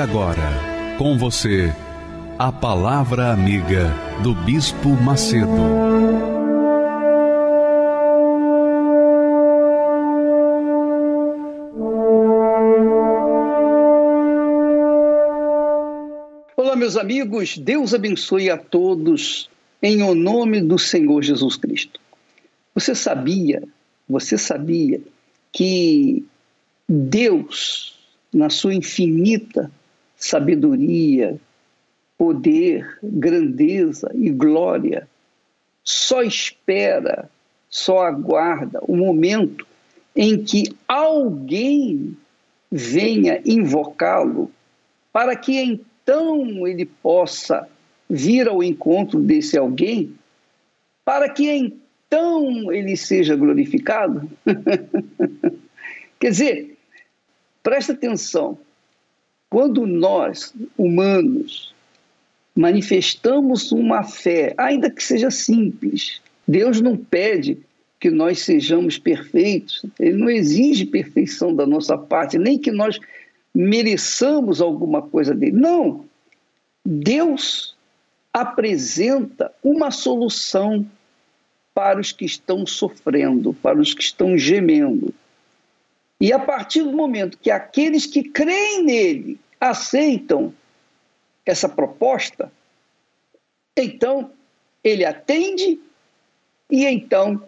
Agora, com você, a Palavra Amiga do Bispo Macedo. Olá, meus amigos, Deus abençoe a todos em o nome do Senhor Jesus Cristo. Você sabia, você sabia que Deus, na sua infinita sabedoria, poder, grandeza e glória, só espera, só aguarda o momento em que alguém venha invocá-lo, para que então ele possa vir ao encontro desse alguém, para que então ele seja glorificado. Quer dizer, presta atenção, quando nós, humanos, manifestamos uma fé, ainda que seja simples. Deus não pede que nós sejamos perfeitos, Ele não exige perfeição da nossa parte, nem que nós mereçamos alguma coisa dele. Não. Deus apresenta uma solução para os que estão sofrendo, para os que estão gemendo. E a partir do momento que aqueles que creem nele aceitam essa proposta, então ele atende e então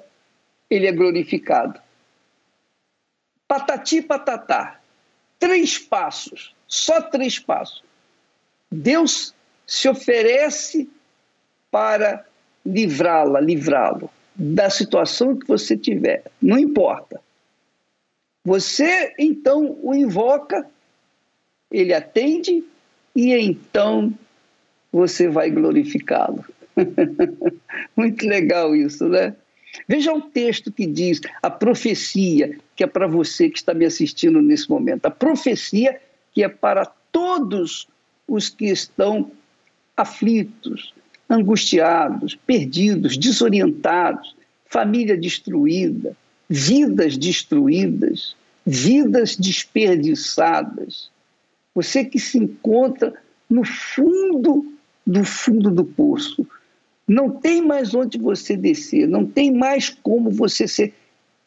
ele é glorificado. Patati patatá. Três passos, só três passos. Deus se oferece para livrá-la, livrá-lo da situação que você tiver, não importa. Você então o invoca, ele atende e então você vai glorificá-lo. Muito legal isso, né? Veja o texto que diz a profecia, que é para você que está me assistindo nesse momento. A profecia que é para todos os que estão aflitos, angustiados, perdidos, desorientados, família destruída, vidas destruídas, vidas desperdiçadas. Você que se encontra no fundo do fundo do poço. Não tem mais onde você descer, não tem mais como você ser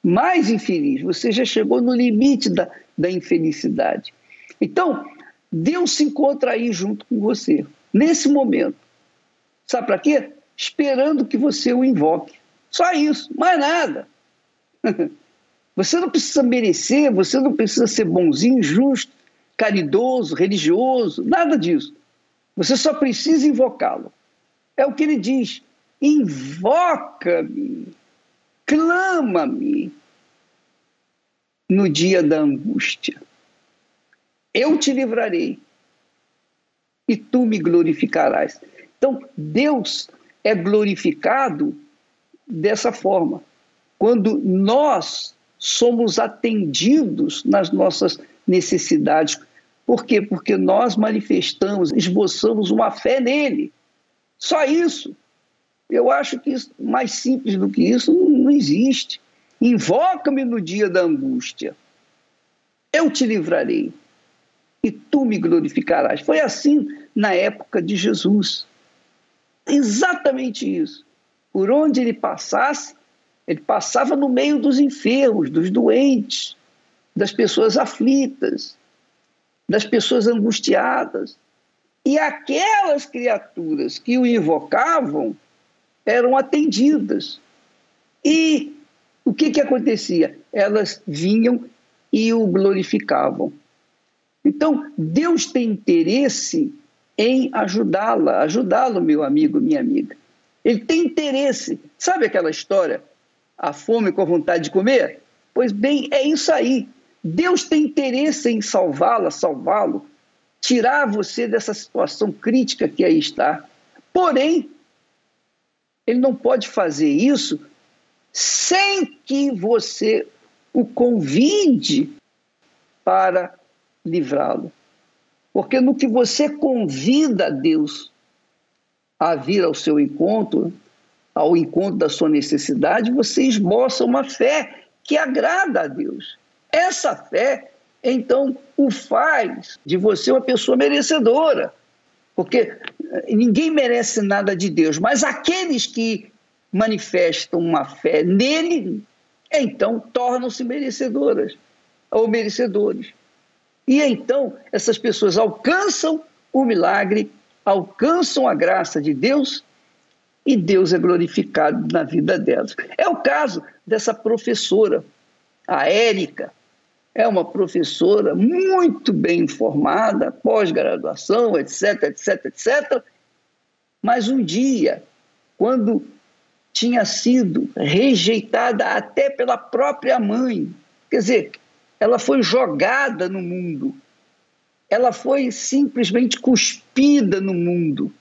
mais infeliz. Você já chegou no limite da, da infelicidade. Então, Deus se encontra aí junto com você, nesse momento. Sabe para quê? Esperando que você o invoque. Só isso, mais nada. Você não precisa merecer, você não precisa ser bonzinho, justo caridoso, religioso, nada disso. Você só precisa invocá-lo. É o que ele diz: invoca-me, clama-me no dia da angústia. Eu te livrarei e tu me glorificarás. Então, Deus é glorificado dessa forma. Quando nós somos atendidos nas nossas necessidades. Por quê? Porque nós manifestamos, esboçamos uma fé nele. Só isso. Eu acho que isso, mais simples do que isso não, existe. Invoca-me no dia da angústia. Eu te livrarei e tu me glorificarás. Foi assim na época de Jesus. Exatamente isso. Por onde ele passasse, ele passava no meio dos enfermos, dos doentes, das pessoas aflitas, das pessoas angustiadas. E aquelas criaturas que o invocavam eram atendidas. E o que, que acontecia? Elas vinham e o glorificavam. Então, Deus tem interesse em ajudá-la, ajudá-lo, meu amigo, minha amiga. Ele tem interesse. Sabe aquela história? A fome com a vontade de comer? Pois bem, é isso aí. Deus tem interesse em salvá-la, salvá-lo, tirar você dessa situação crítica que aí está. Porém, ele não pode fazer isso sem que você o convide para livrá-lo. Porque no que você convida Deus a vir ao seu encontro, ao encontro da sua necessidade, você esboça uma fé que agrada a Deus. Essa fé, então, o faz de você uma pessoa merecedora. Porque ninguém merece nada de Deus, mas aqueles que manifestam uma fé nele, então tornam-se merecedoras ou merecedores. E então essas pessoas alcançam o milagre, alcançam a graça de Deus e Deus é glorificado na vida delas. É o caso dessa professora, a Érica. É uma professora muito bem informada, pós-graduação, etc, etc, etc. Mas um dia, quando tinha sido rejeitada até pela própria mãe, quer dizer, ela foi jogada no mundo, ela foi simplesmente cuspida no mundo.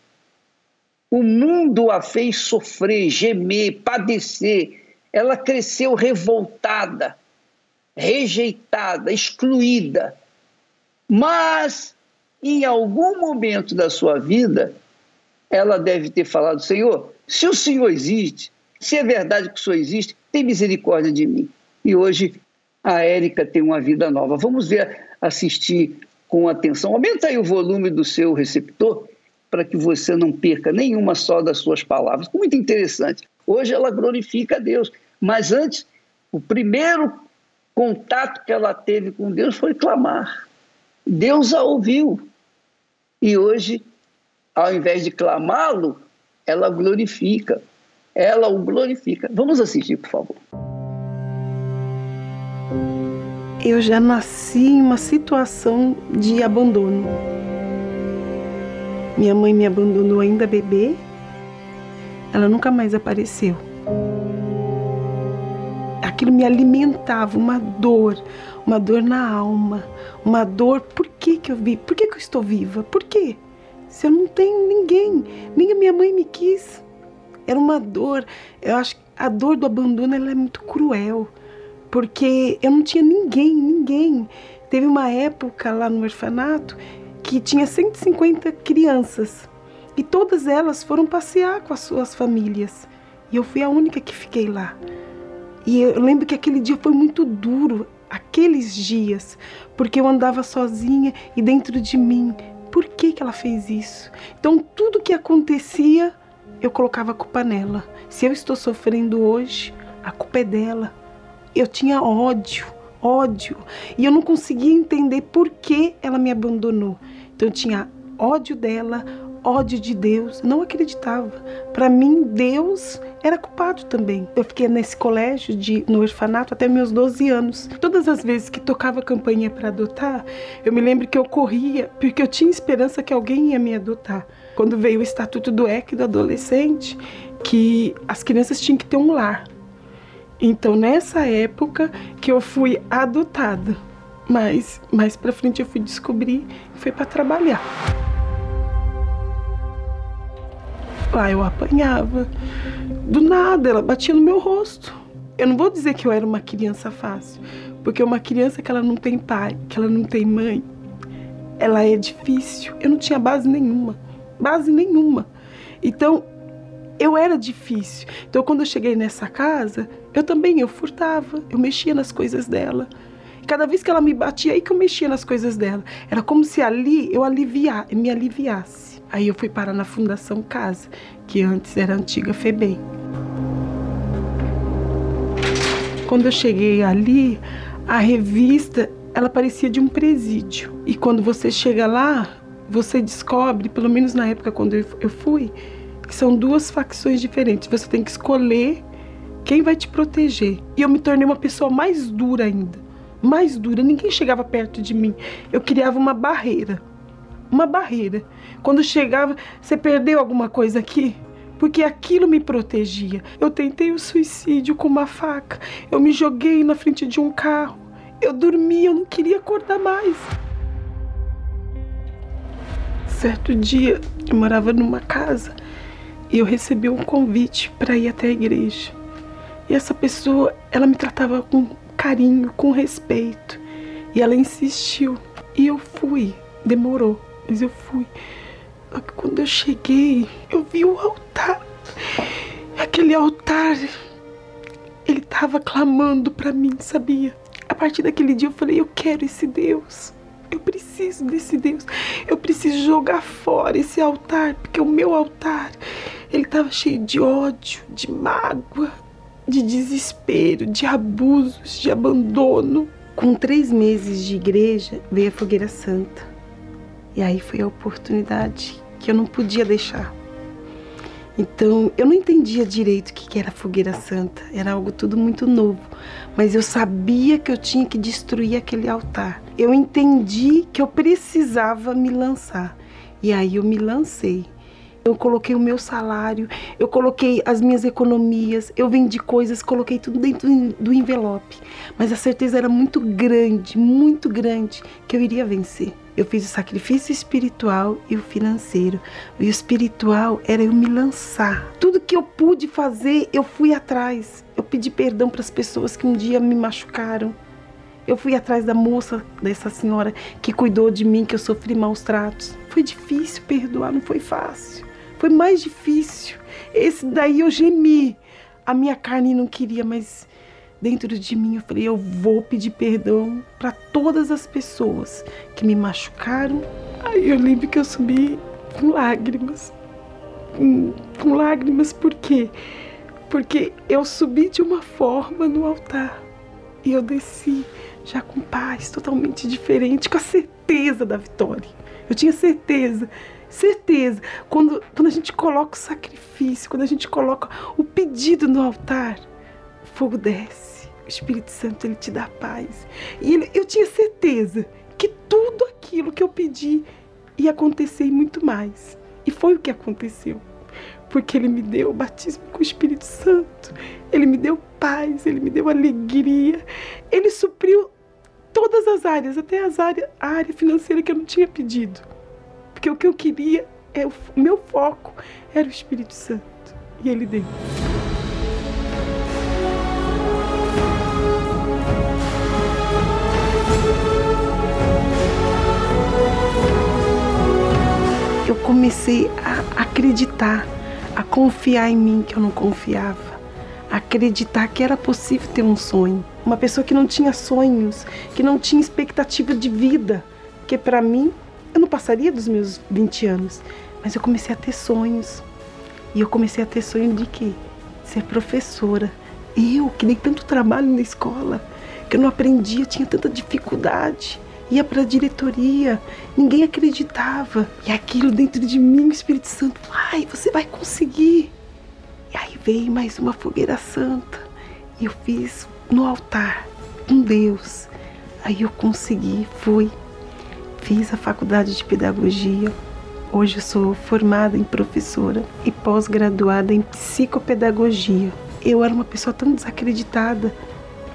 O mundo a fez sofrer, gemer, padecer. Ela cresceu revoltada, rejeitada, excluída. Mas, em algum momento da sua vida, ela deve ter falado: Senhor, se o Senhor existe, se é verdade que o Senhor existe, tem misericórdia de mim. E hoje a Érica tem uma vida nova. Vamos ver, assistir com atenção. Aumenta aí o volume do seu receptor para que você não perca nenhuma só das suas palavras. Muito interessante. Hoje ela glorifica a Deus, mas antes, o primeiro contato que ela teve com Deus foi clamar. Deus a ouviu. E hoje, ao invés de clamá-lo, ela glorifica. Ela o glorifica. Vamos assistir, por favor. eu já nasci em uma situação de abandono. Minha mãe me abandonou ainda bebê, ela nunca mais apareceu. Aquilo me alimentava uma dor, uma dor na alma, uma dor. Por que, que eu vi? Por que, que eu estou viva? Por quê? Se eu não tenho ninguém, nem a minha mãe me quis. Era uma dor. Eu acho que a dor do abandono ela é muito cruel porque eu não tinha ninguém, ninguém. Teve uma época lá no orfanato que tinha 150 crianças e todas elas foram passear com as suas famílias e eu fui a única que fiquei lá. E eu lembro que aquele dia foi muito duro, aqueles dias, porque eu andava sozinha e dentro de mim. Por que, que ela fez isso? Então, tudo que acontecia, eu colocava a culpa nela. Se eu estou sofrendo hoje, a culpa é dela eu tinha ódio, ódio. E eu não conseguia entender por que ela me abandonou. Então eu tinha ódio dela, ódio de Deus. não acreditava. Para mim, Deus era culpado também. Eu fiquei nesse colégio de, no orfanato até meus 12 anos. Todas as vezes que tocava campanha para adotar, eu me lembro que eu corria porque eu tinha esperança que alguém ia me adotar. Quando veio o estatuto do EC do adolescente, que as crianças tinham que ter um lar. Então, nessa época que eu fui adotada, mas mais para frente eu fui descobrir e foi para trabalhar. Lá eu apanhava. Do nada, ela batia no meu rosto. Eu não vou dizer que eu era uma criança fácil, porque uma criança que ela não tem pai, que ela não tem mãe, ela é difícil. Eu não tinha base nenhuma, base nenhuma. Então, eu era difícil. Então, quando eu cheguei nessa casa, eu também eu furtava, eu mexia nas coisas dela. Cada vez que ela me batia, aí que eu mexia nas coisas dela. Era como se ali eu aliviar, me aliviasse. Aí eu fui parar na Fundação Casa, que antes era antiga FEBEM. Quando eu cheguei ali, a revista, ela parecia de um presídio. E quando você chega lá, você descobre, pelo menos na época quando eu fui, que são duas facções diferentes. Você tem que escolher quem vai te proteger. E eu me tornei uma pessoa mais dura ainda. Mais dura. Ninguém chegava perto de mim. Eu criava uma barreira. Uma barreira. Quando chegava, você perdeu alguma coisa aqui? Porque aquilo me protegia. Eu tentei o suicídio com uma faca. Eu me joguei na frente de um carro. Eu dormia, eu não queria acordar mais. Certo dia, eu morava numa casa e eu recebi um convite para ir até a igreja. E essa pessoa, ela me tratava com carinho, com respeito. E ela insistiu. E eu fui. Demorou, mas eu fui. Quando eu cheguei, eu vi o altar. Aquele altar, ele estava clamando para mim, sabia? A partir daquele dia eu falei: eu quero esse Deus. Eu preciso desse Deus. Eu preciso jogar fora esse altar, porque o meu altar, ele estava cheio de ódio, de mágoa, de desespero, de abusos, de abandono. Com três meses de igreja, veio a fogueira santa. E aí foi a oportunidade que eu não podia deixar. Então, eu não entendia direito o que era fogueira santa, era algo tudo muito novo, mas eu sabia que eu tinha que destruir aquele altar. Eu entendi que eu precisava me lançar. E aí eu me lancei. Eu coloquei o meu salário, eu coloquei as minhas economias, eu vendi coisas, coloquei tudo dentro do envelope. Mas a certeza era muito grande, muito grande, que eu iria vencer. Eu fiz o sacrifício espiritual e o financeiro. E o espiritual era eu me lançar. Tudo que eu pude fazer, eu fui atrás. Eu pedi perdão para as pessoas que um dia me machucaram. Eu fui atrás da moça, dessa senhora que cuidou de mim, que eu sofri maus tratos. Foi difícil perdoar, não foi fácil. Foi mais difícil. Esse daí eu gemi. A minha carne não queria, mas dentro de mim eu falei: eu vou pedir perdão para todas as pessoas que me machucaram. Aí eu lembro que eu subi com lágrimas. Com, com lágrimas, por quê? Porque eu subi de uma forma no altar e eu desci já com paz, totalmente diferente, com a certeza da vitória. Eu tinha certeza Certeza. Quando, quando a gente coloca o sacrifício, quando a gente coloca o pedido no altar, o fogo desce. O Espírito Santo ele te dá paz. E ele, eu tinha certeza que tudo aquilo que eu pedi ia acontecer e muito mais. E foi o que aconteceu. Porque ele me deu o batismo com o Espírito Santo. Ele me deu paz, ele me deu alegria. Ele supriu todas as áreas, até as áreas, a área financeira que eu não tinha pedido. Porque o que eu queria, é o meu foco era o Espírito Santo. E ele deu. Eu comecei a acreditar, a confiar em mim que eu não confiava, acreditar que era possível ter um sonho. Uma pessoa que não tinha sonhos, que não tinha expectativa de vida, porque para mim eu não passaria dos meus 20 anos, mas eu comecei a ter sonhos. E eu comecei a ter sonho de quê? Ser professora. Eu, que dei tanto trabalho na escola, que eu não aprendia, tinha tanta dificuldade. Ia para a diretoria, ninguém acreditava. E aquilo dentro de mim, o Espírito Santo, ai, você vai conseguir. E aí veio mais uma fogueira santa. E eu fiz no altar com Deus. Aí eu consegui, fui. Fiz a faculdade de pedagogia. Hoje sou formada em professora e pós-graduada em psicopedagogia. Eu era uma pessoa tão desacreditada.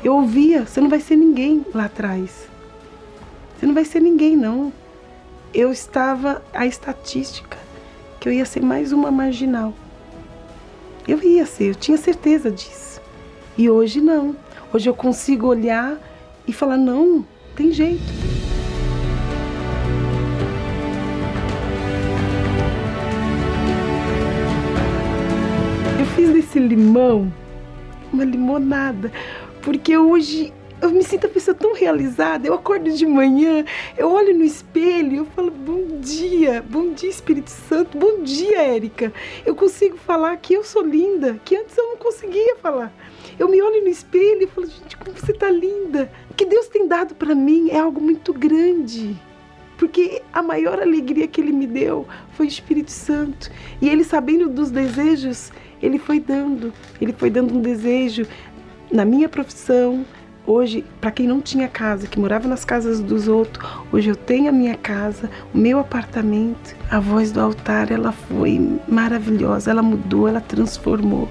Eu ouvia, você não vai ser ninguém lá atrás. Você não vai ser ninguém, não. Eu estava a estatística que eu ia ser mais uma marginal. Eu ia ser, eu tinha certeza disso. E hoje não. Hoje eu consigo olhar e falar: não, tem jeito. Limão uma limonada, porque hoje eu me sinto a pessoa tão realizada. Eu acordo de manhã, eu olho no espelho, eu falo bom dia, bom dia Espírito Santo, bom dia Érica. Eu consigo falar que eu sou linda, que antes eu não conseguia falar. Eu me olho no espelho e falo, gente, como você tá linda. O que Deus tem dado para mim é algo muito grande. Porque a maior alegria que ele me deu foi o Espírito Santo. E ele sabendo dos desejos ele foi dando, ele foi dando um desejo na minha profissão. Hoje, para quem não tinha casa, que morava nas casas dos outros, hoje eu tenho a minha casa, o meu apartamento. A voz do altar, ela foi maravilhosa, ela mudou, ela transformou.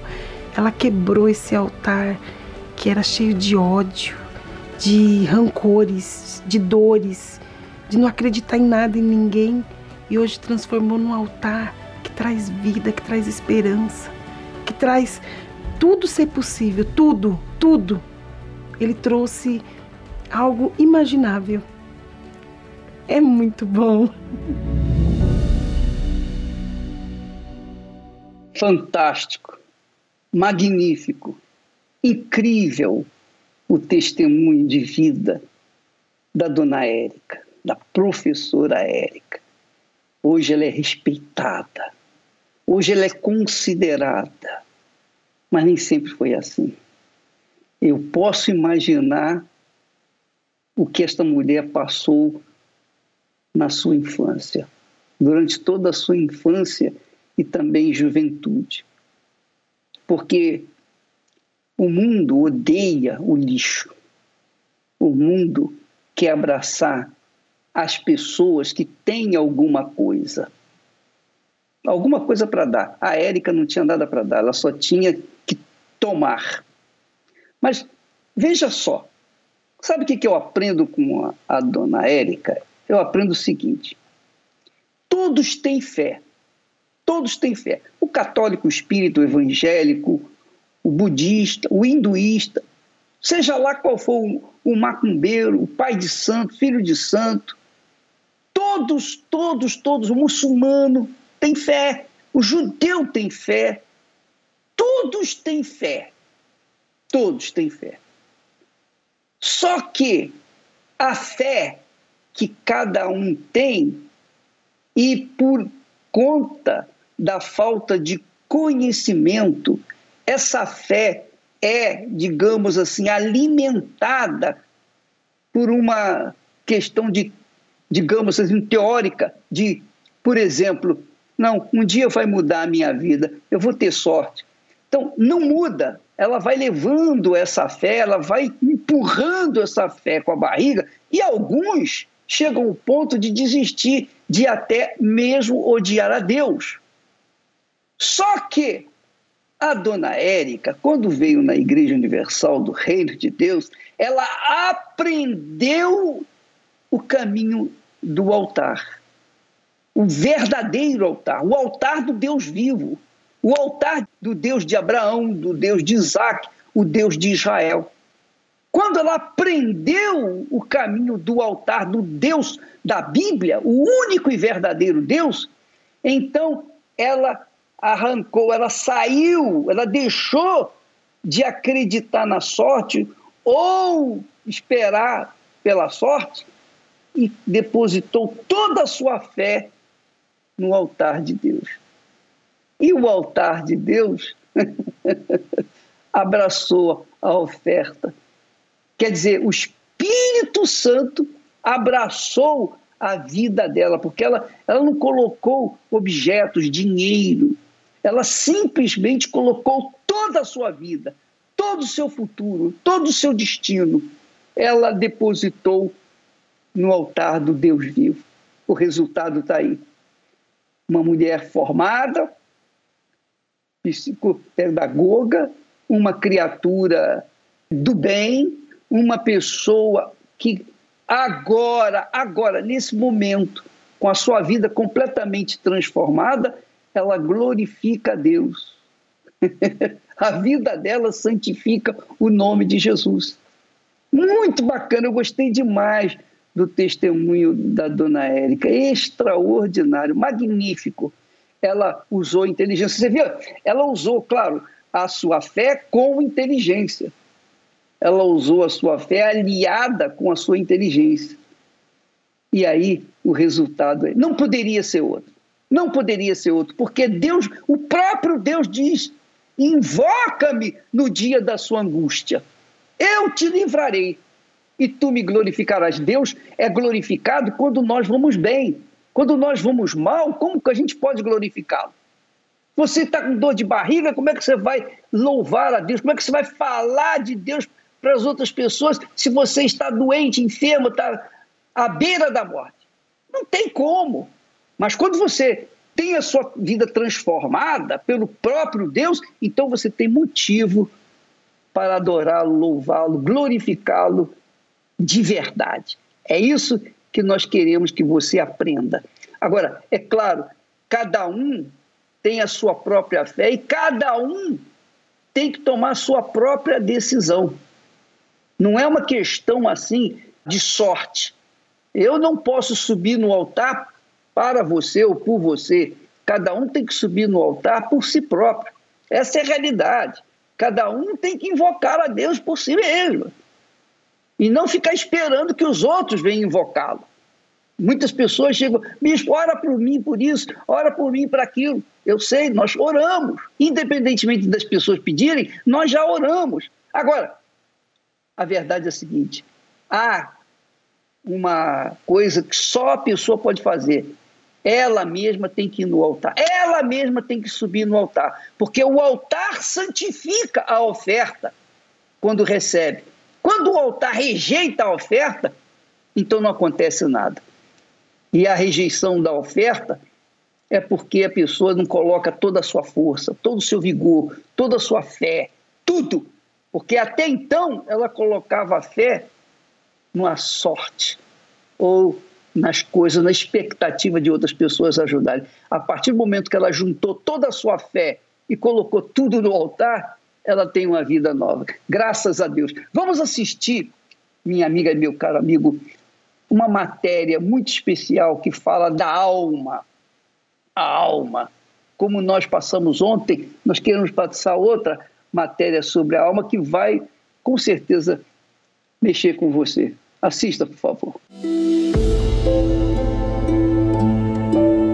Ela quebrou esse altar que era cheio de ódio, de rancores, de dores, de não acreditar em nada e ninguém e hoje transformou num altar que traz vida, que traz esperança, traz tudo ser possível, tudo, tudo. Ele trouxe algo imaginável. É muito bom. Fantástico, magnífico, incrível o testemunho de vida da dona Érica, da professora Érica. Hoje ela é respeitada, hoje ela é considerada, mas nem sempre foi assim. Eu posso imaginar o que esta mulher passou na sua infância, durante toda a sua infância e também juventude. Porque o mundo odeia o lixo. O mundo quer abraçar as pessoas que têm alguma coisa. Alguma coisa para dar. A Érica não tinha nada para dar, ela só tinha tomar. Mas veja só, sabe o que eu aprendo com a, a dona Érica? Eu aprendo o seguinte: todos têm fé. Todos têm fé. O católico, o espírito, o evangélico, o budista, o hinduísta, seja lá qual for o, o macumbeiro, o pai de santo, filho de santo, todos, todos, todos, o muçulmano tem fé, o judeu tem fé, todos têm fé. Todos têm fé. Só que a fé que cada um tem, e por conta da falta de conhecimento, essa fé é, digamos assim, alimentada por uma questão de, digamos assim, teórica, de, por exemplo, não, um dia vai mudar a minha vida, eu vou ter sorte. Então, não muda, ela vai levando essa fé, ela vai empurrando essa fé com a barriga, e alguns chegam ao ponto de desistir, de até mesmo odiar a Deus. Só que a dona Érica, quando veio na Igreja Universal do Reino de Deus, ela aprendeu o caminho do altar. O verdadeiro altar, o altar do Deus vivo o altar do Deus de Abraão, do Deus de Isaac, o Deus de Israel. Quando ela aprendeu o caminho do altar do Deus da Bíblia, o único e verdadeiro Deus, então ela arrancou, ela saiu, ela deixou de acreditar na sorte ou esperar pela sorte e depositou toda a sua fé no altar de Deus. E o altar de Deus abraçou a oferta. Quer dizer, o Espírito Santo abraçou a vida dela, porque ela, ela não colocou objetos, dinheiro, ela simplesmente colocou toda a sua vida, todo o seu futuro, todo o seu destino, ela depositou no altar do Deus vivo. O resultado está aí. Uma mulher formada, psicopedagoga, uma criatura do bem, uma pessoa que agora, agora, nesse momento, com a sua vida completamente transformada, ela glorifica a Deus. a vida dela santifica o nome de Jesus. Muito bacana, eu gostei demais do testemunho da dona Érica, extraordinário, magnífico ela usou inteligência. Você viu? Ela usou, claro, a sua fé com inteligência. Ela usou a sua fé aliada com a sua inteligência. E aí o resultado é, não poderia ser outro. Não poderia ser outro, porque Deus, o próprio Deus diz: invoca-me no dia da sua angústia. Eu te livrarei e tu me glorificarás. Deus é glorificado quando nós vamos bem. Quando nós vamos mal, como que a gente pode glorificá-lo? Você está com dor de barriga, como é que você vai louvar a Deus? Como é que você vai falar de Deus para as outras pessoas se você está doente, enfermo, está à beira da morte? Não tem como. Mas quando você tem a sua vida transformada pelo próprio Deus, então você tem motivo para adorá-lo, louvá-lo, glorificá-lo de verdade. É isso que nós queremos que você aprenda. Agora, é claro, cada um tem a sua própria fé e cada um tem que tomar a sua própria decisão. Não é uma questão assim de sorte. Eu não posso subir no altar para você ou por você. Cada um tem que subir no altar por si próprio. Essa é a realidade. Cada um tem que invocar a Deus por si mesmo. E não ficar esperando que os outros venham invocá-lo. Muitas pessoas chegam, bispo, ora por mim por isso, ora por mim para aquilo. Eu sei, nós oramos. Independentemente das pessoas pedirem, nós já oramos. Agora, a verdade é a seguinte: há uma coisa que só a pessoa pode fazer. Ela mesma tem que ir no altar. Ela mesma tem que subir no altar. Porque o altar santifica a oferta quando recebe. Quando o altar rejeita a oferta, então não acontece nada. E a rejeição da oferta é porque a pessoa não coloca toda a sua força, todo o seu vigor, toda a sua fé, tudo. Porque até então ela colocava a fé numa sorte ou nas coisas, na expectativa de outras pessoas ajudarem. A partir do momento que ela juntou toda a sua fé e colocou tudo no altar, ela tem uma vida nova. Graças a Deus. Vamos assistir, minha amiga e meu caro amigo, uma matéria muito especial que fala da alma. A alma. Como nós passamos ontem, nós queremos passar outra matéria sobre a alma que vai, com certeza, mexer com você. Assista, por favor.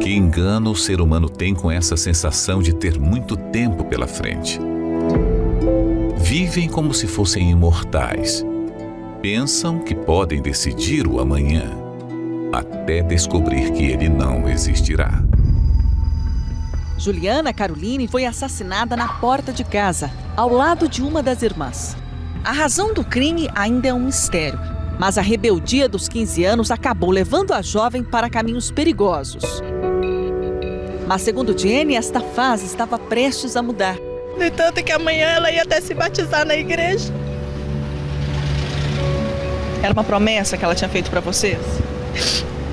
Que engano o ser humano tem com essa sensação de ter muito tempo pela frente. Vivem como se fossem imortais pensam que podem decidir o amanhã, até descobrir que ele não existirá. Juliana Caroline foi assassinada na porta de casa, ao lado de uma das irmãs. A razão do crime ainda é um mistério, mas a rebeldia dos 15 anos acabou levando a jovem para caminhos perigosos. Mas, segundo Jenny, esta fase estava prestes a mudar. De tanto que amanhã ela ia até se batizar na igreja. Era uma promessa que ela tinha feito para vocês?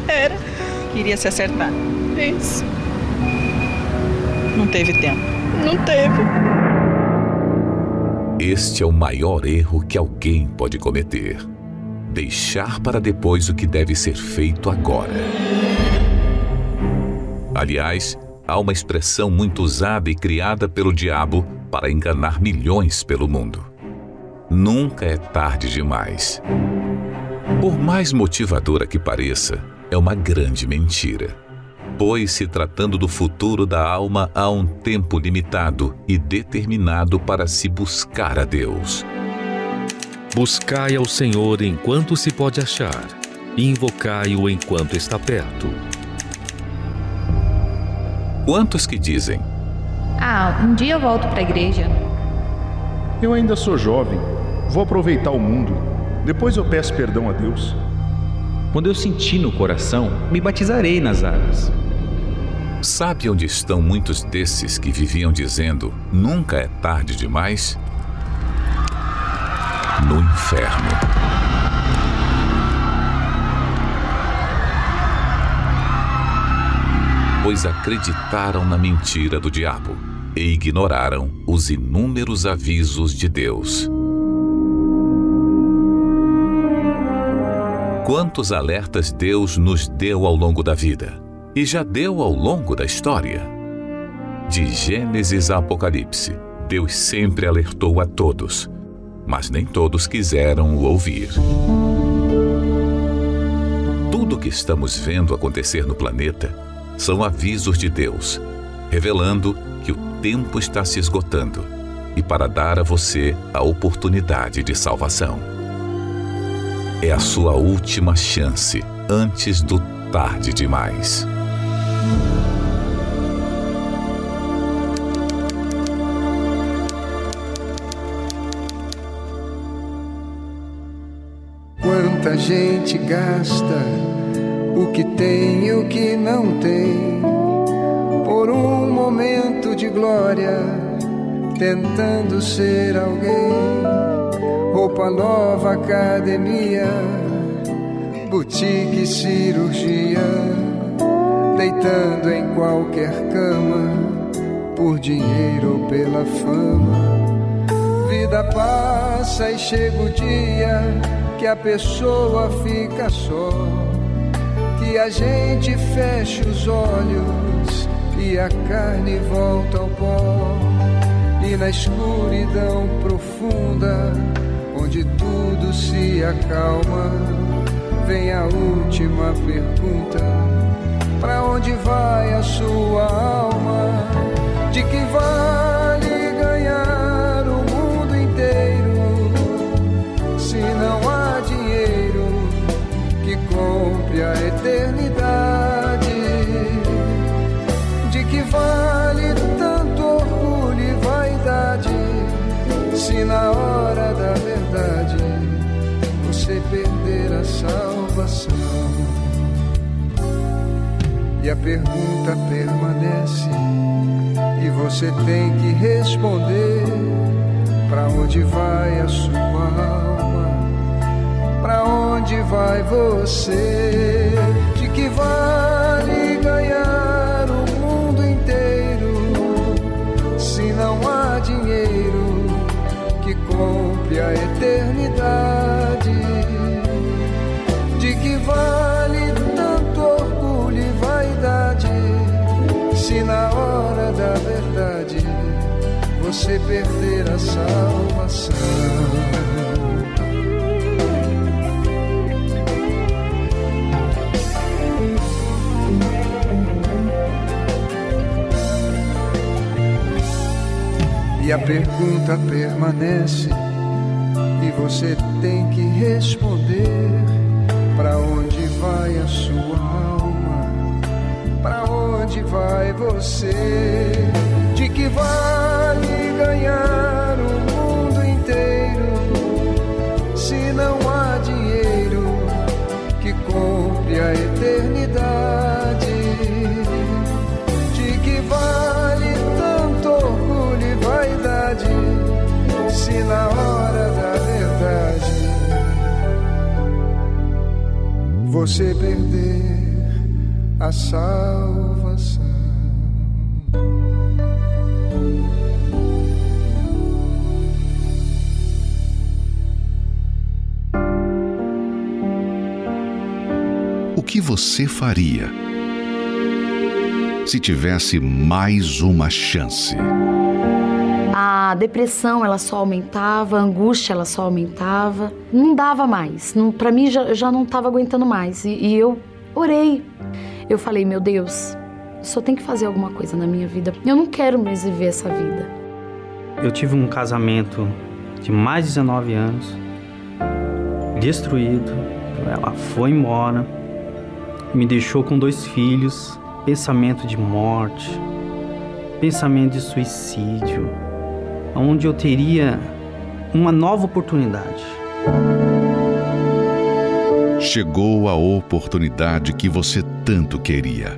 Era. Queria se acertar. Isso. Não teve tempo. Não teve. Este é o maior erro que alguém pode cometer. Deixar para depois o que deve ser feito agora. Aliás, há uma expressão muito usada e criada pelo diabo para enganar milhões pelo mundo. Nunca é tarde demais. Por mais motivadora que pareça, é uma grande mentira. Pois, se tratando do futuro da alma, há um tempo limitado e determinado para se buscar a Deus. Buscai ao Senhor enquanto se pode achar, invocai-o enquanto está perto. Quantos que dizem: Ah, um dia eu volto para a igreja. Eu ainda sou jovem, vou aproveitar o mundo. Depois eu peço perdão a Deus. Quando eu sentir no coração, me batizarei nas águas. Sabe onde estão muitos desses que viviam dizendo: nunca é tarde demais? No inferno. Pois acreditaram na mentira do diabo e ignoraram os inúmeros avisos de Deus. Quantos alertas Deus nos deu ao longo da vida e já deu ao longo da história? De Gênesis a Apocalipse, Deus sempre alertou a todos, mas nem todos quiseram o ouvir. Tudo o que estamos vendo acontecer no planeta são avisos de Deus, revelando que o tempo está se esgotando e para dar a você a oportunidade de salvação é a sua última chance antes do tarde demais. Quanta gente gasta o que tem e o que não tem. Por um momento de glória, tentando ser alguém. Ou roupa nova, academia, boutique, cirurgia, deitando em qualquer cama, por dinheiro ou pela fama. Vida passa e chega o dia que a pessoa fica só, que a gente fecha os olhos e a carne volta ao pó. E na escuridão profunda, onde tudo se acalma, vem a última pergunta: para onde vai a sua alma? De que vale compre a eternidade? De que vale tanto orgulho e vaidade se na hora da verdade você perder a salvação? E a pergunta permanece e você tem que responder para onde vai a sua alma? Para onde vai você? De que vale ganhar o mundo inteiro se não há dinheiro que compre a eternidade? De que vale tanto orgulho e vaidade se na hora da verdade você perder a salvação? E a pergunta permanece e você tem que responder para onde vai a sua alma? Para onde vai você? De que vale ganhar você perder a salvação? O que você faria se tivesse mais uma chance? A depressão ela só aumentava, a angústia ela só aumentava, não dava mais. Para mim já, já não estava aguentando mais. E, e eu orei. Eu falei, meu Deus, só tem que fazer alguma coisa na minha vida. Eu não quero mais viver essa vida. Eu tive um casamento de mais de 19 anos, destruído. Ela foi embora, me deixou com dois filhos, pensamento de morte, pensamento de suicídio, onde eu teria uma nova oportunidade. Chegou a oportunidade que você tanto queria.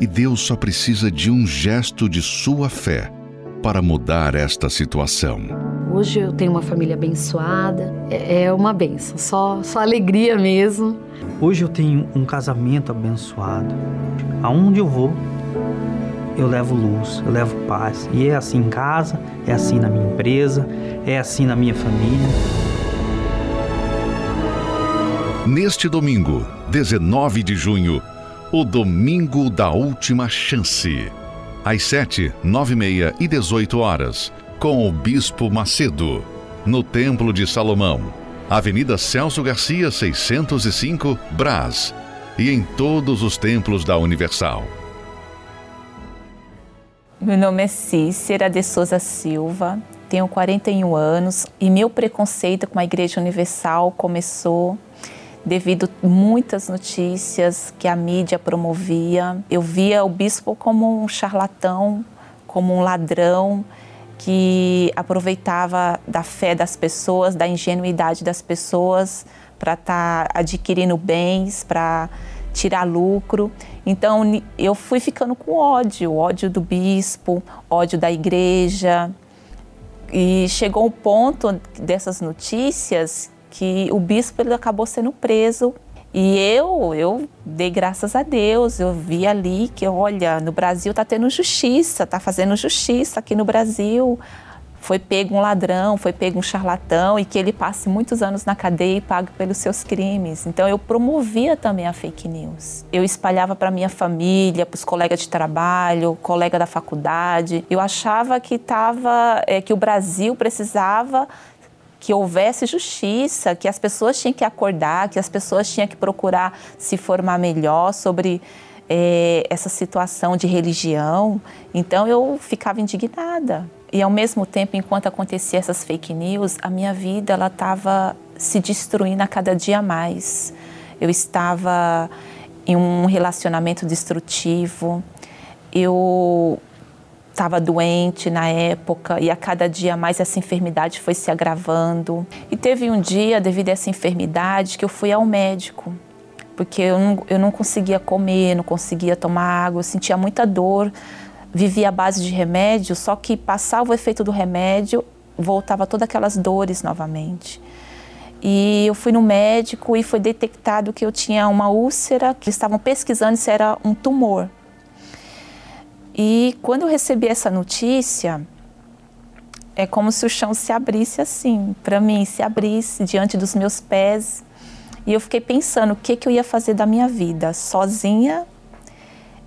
E Deus só precisa de um gesto de sua fé para mudar esta situação. Hoje eu tenho uma família abençoada, é é uma benção, só, só alegria mesmo. Hoje eu tenho um casamento abençoado. Aonde eu vou, eu levo luz, eu levo paz. E é assim em casa, é assim na minha empresa, é assim na minha família. Neste domingo, 19 de junho, o Domingo da Última Chance. Às 7, 9 e meia e 18 horas, com o Bispo Macedo, no Templo de Salomão, Avenida Celso Garcia, 605, Brás, e em todos os templos da Universal. Meu nome é Cícera de Souza Silva, tenho 41 anos e meu preconceito com a Igreja Universal começou devido a muitas notícias que a mídia promovia. Eu via o bispo como um charlatão, como um ladrão que aproveitava da fé das pessoas, da ingenuidade das pessoas para estar tá adquirindo bens, para tirar lucro. Então eu fui ficando com ódio, ódio do bispo, ódio da igreja, E chegou um ponto dessas notícias que o bispo ele acabou sendo preso e eu, eu dei graças a Deus, eu vi ali que, olha, no Brasil está tendo justiça, está fazendo justiça aqui no Brasil. Foi pego um ladrão, foi pego um charlatão e que ele passe muitos anos na cadeia e pague pelos seus crimes. Então eu promovia também a fake news. Eu espalhava para minha família, para os colegas de trabalho, colega da faculdade. Eu achava que tava, é, que o Brasil precisava que houvesse justiça, que as pessoas tinham que acordar, que as pessoas tinham que procurar se formar melhor sobre é, essa situação de religião. Então eu ficava indignada. E ao mesmo tempo, enquanto acontecia essas fake news, a minha vida ela estava se destruindo a cada dia mais. Eu estava em um relacionamento destrutivo. Eu estava doente na época e a cada dia mais essa enfermidade foi se agravando. E teve um dia, devido a essa enfermidade, que eu fui ao médico, porque eu não, eu não conseguia comer, não conseguia tomar água, eu sentia muita dor, vivia à base de remédio, só que passava o efeito do remédio, voltava todas aquelas dores novamente. E eu fui no médico e foi detectado que eu tinha uma úlcera, que estavam pesquisando se era um tumor. E quando eu recebi essa notícia, é como se o chão se abrisse assim, para mim, se abrisse diante dos meus pés. E eu fiquei pensando o que, que eu ia fazer da minha vida, sozinha,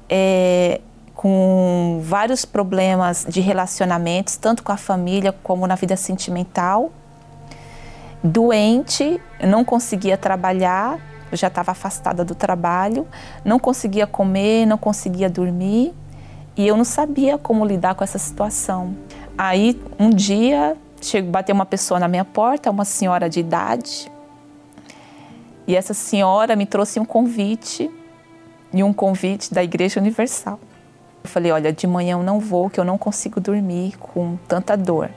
é, com vários problemas de relacionamentos, tanto com a família como na vida sentimental. Doente, não conseguia trabalhar, já estava afastada do trabalho, não conseguia comer, não conseguia dormir. E eu não sabia como lidar com essa situação. Aí, um dia, bateu uma pessoa na minha porta, uma senhora de idade. E essa senhora me trouxe um convite, e um convite da Igreja Universal. Eu falei: Olha, de manhã eu não vou, que eu não consigo dormir com tanta dor.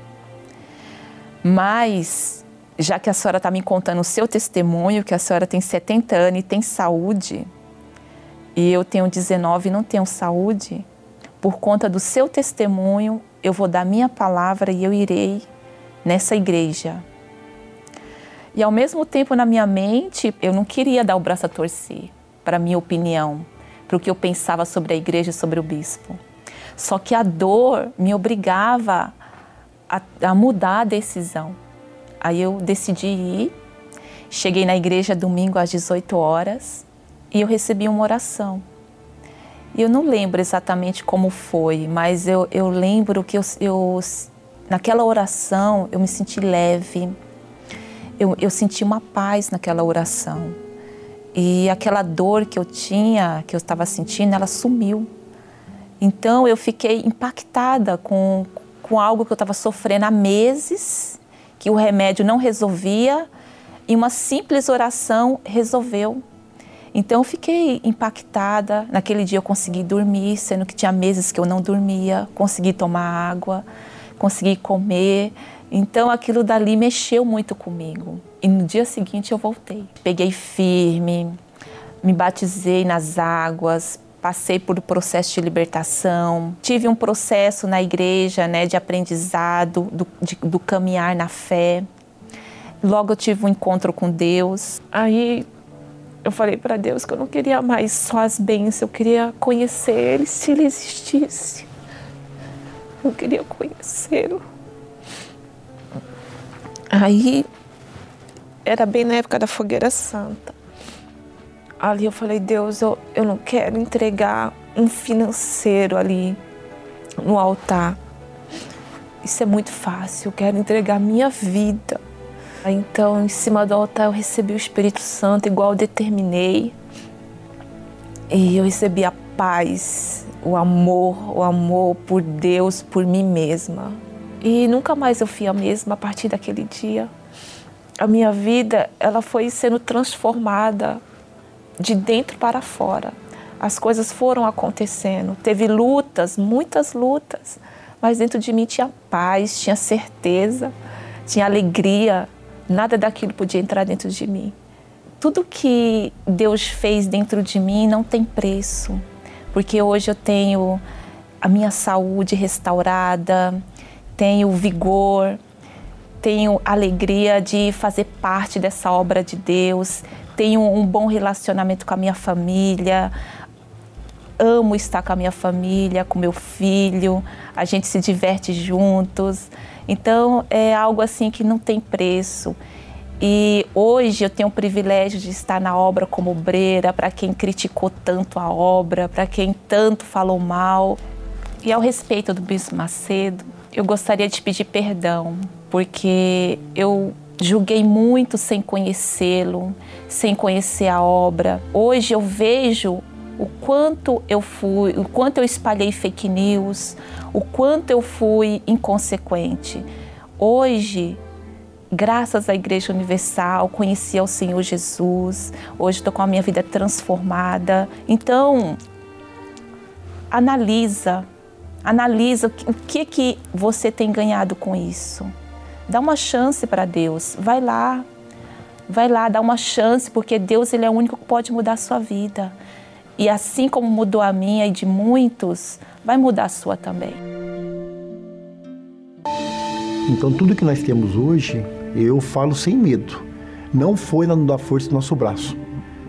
Mas, já que a senhora está me contando o seu testemunho, que a senhora tem 70 anos e tem saúde, e eu tenho 19 e não tenho saúde, por conta do seu testemunho, eu vou dar minha palavra e eu irei nessa igreja. E ao mesmo tempo, na minha mente, eu não queria dar o braço a torcer para minha opinião, para o que eu pensava sobre a igreja e sobre o bispo. Só que a dor me obrigava a, a mudar a decisão. Aí eu decidi ir, cheguei na igreja domingo às 18 horas e eu recebi uma oração. Eu não lembro exatamente como foi, mas eu, eu lembro que eu, eu, naquela oração eu me senti leve, eu, eu senti uma paz naquela oração. E aquela dor que eu tinha, que eu estava sentindo, ela sumiu. Então eu fiquei impactada com, com algo que eu estava sofrendo há meses, que o remédio não resolvia, e uma simples oração resolveu. Então eu fiquei impactada. Naquele dia eu consegui dormir, sendo que tinha meses que eu não dormia, consegui tomar água, consegui comer. Então aquilo dali mexeu muito comigo. E no dia seguinte eu voltei. Peguei firme, me batizei nas águas, passei por um processo de libertação, tive um processo na igreja né, de aprendizado, do, de, do caminhar na fé. Logo eu tive um encontro com Deus. Aí eu falei para Deus que eu não queria mais só as bênçãos, eu queria conhecer Ele se Ele existisse. Eu queria conhecê-lo. Aí, era bem na época da fogueira santa. Ali eu falei, Deus, eu, eu não quero entregar um financeiro ali no altar. Isso é muito fácil, eu quero entregar minha vida então, em cima do altar, eu recebi o Espírito Santo, igual determinei. E eu recebi a paz, o amor, o amor por Deus, por mim mesma. E nunca mais eu fui a mesma a partir daquele dia. A minha vida, ela foi sendo transformada de dentro para fora. As coisas foram acontecendo. Teve lutas, muitas lutas, mas dentro de mim tinha paz, tinha certeza, tinha alegria, Nada daquilo podia entrar dentro de mim. Tudo que Deus fez dentro de mim não tem preço, porque hoje eu tenho a minha saúde restaurada, tenho vigor, tenho alegria de fazer parte dessa obra de Deus, tenho um bom relacionamento com a minha família, amo estar com a minha família, com meu filho, a gente se diverte juntos. Então é algo assim que não tem preço. E hoje eu tenho o privilégio de estar na obra como obreira, para quem criticou tanto a obra, para quem tanto falou mal. E ao respeito do Bispo Macedo, eu gostaria de pedir perdão, porque eu julguei muito sem conhecê-lo, sem conhecer a obra. Hoje eu vejo o quanto eu fui, o quanto eu espalhei fake news, o quanto eu fui inconsequente. Hoje graças à Igreja Universal, conheci ao Senhor Jesus, hoje estou com a minha vida transformada. Então, analisa, analisa o que que você tem ganhado com isso. Dá uma chance para Deus, vai lá, vai lá, dá uma chance, porque Deus ele é o único que pode mudar a sua vida. E assim como mudou a minha e de muitos, vai mudar a sua também. Então, tudo que nós temos hoje eu falo sem medo. Não foi da força do nosso braço.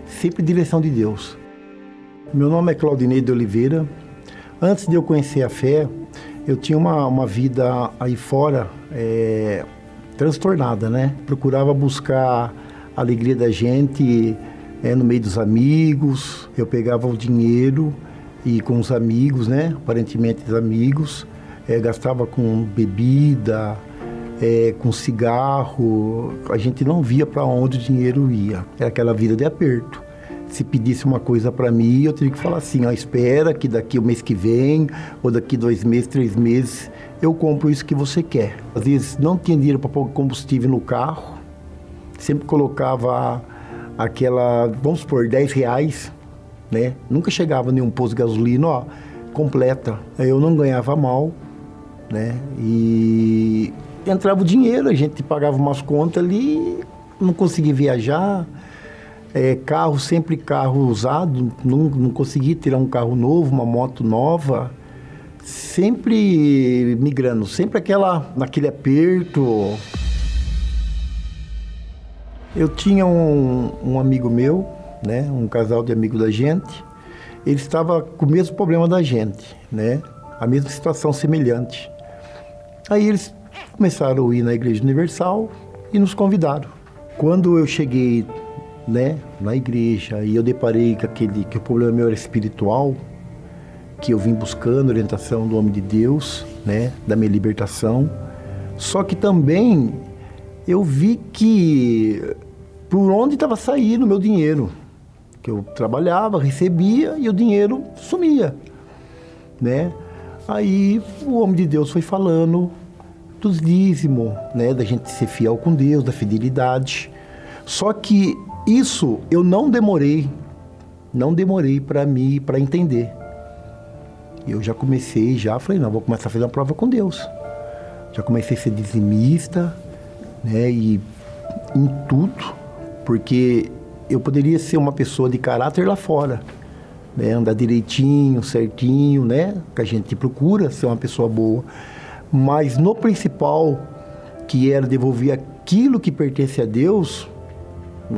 Sempre direção de Deus. Meu nome é Claudinei de Oliveira. Antes de eu conhecer a fé, eu tinha uma, uma vida aí fora é, transtornada, né? Procurava buscar a alegria da gente é, no meio dos amigos. Eu pegava o dinheiro e com os amigos, né? Aparentemente os amigos. É, gastava com bebida, é, com cigarro, a gente não via para onde o dinheiro ia. Era aquela vida de aperto. Se pedisse uma coisa para mim, eu teria que falar assim: ó, espera que daqui o mês que vem, ou daqui dois meses, três meses, eu compro isso que você quer. Às vezes não tinha dinheiro para pôr combustível no carro, sempre colocava aquela, vamos supor, 10 reais, né? Nunca chegava nenhum posto de gasolina, ó, completa. Eu não ganhava mal, né? E entrava o dinheiro, a gente pagava umas contas ali, não conseguia viajar. É, carro, sempre carro usado, não, não consegui tirar um carro novo, uma moto nova. Sempre migrando, sempre aquela, naquele aperto. Eu tinha um, um amigo meu, né, um casal de amigos da gente, ele estava com o mesmo problema da gente, né, a mesma situação semelhante. Aí eles começaram a ir na Igreja Universal e nos convidaram. Quando eu cheguei né, na igreja e eu deparei com aquele que o problema meu era espiritual, que eu vim buscando orientação do homem de Deus, né, da minha libertação. Só que também eu vi que por onde estava saindo o meu dinheiro, que eu trabalhava, recebia e o dinheiro sumia, né? Aí o homem de Deus foi falando dos dízimos, né, da gente ser fiel com Deus, da fidelidade. Só que isso eu não demorei, não demorei para mim para entender. Eu já comecei, já falei, não, vou começar a fazer uma prova com Deus. Já comecei a ser dizimista, né, e em tudo, porque eu poderia ser uma pessoa de caráter lá fora, né, andar direitinho, certinho, né, que a gente procura ser uma pessoa boa mas no principal, que era devolver aquilo que pertence a Deus,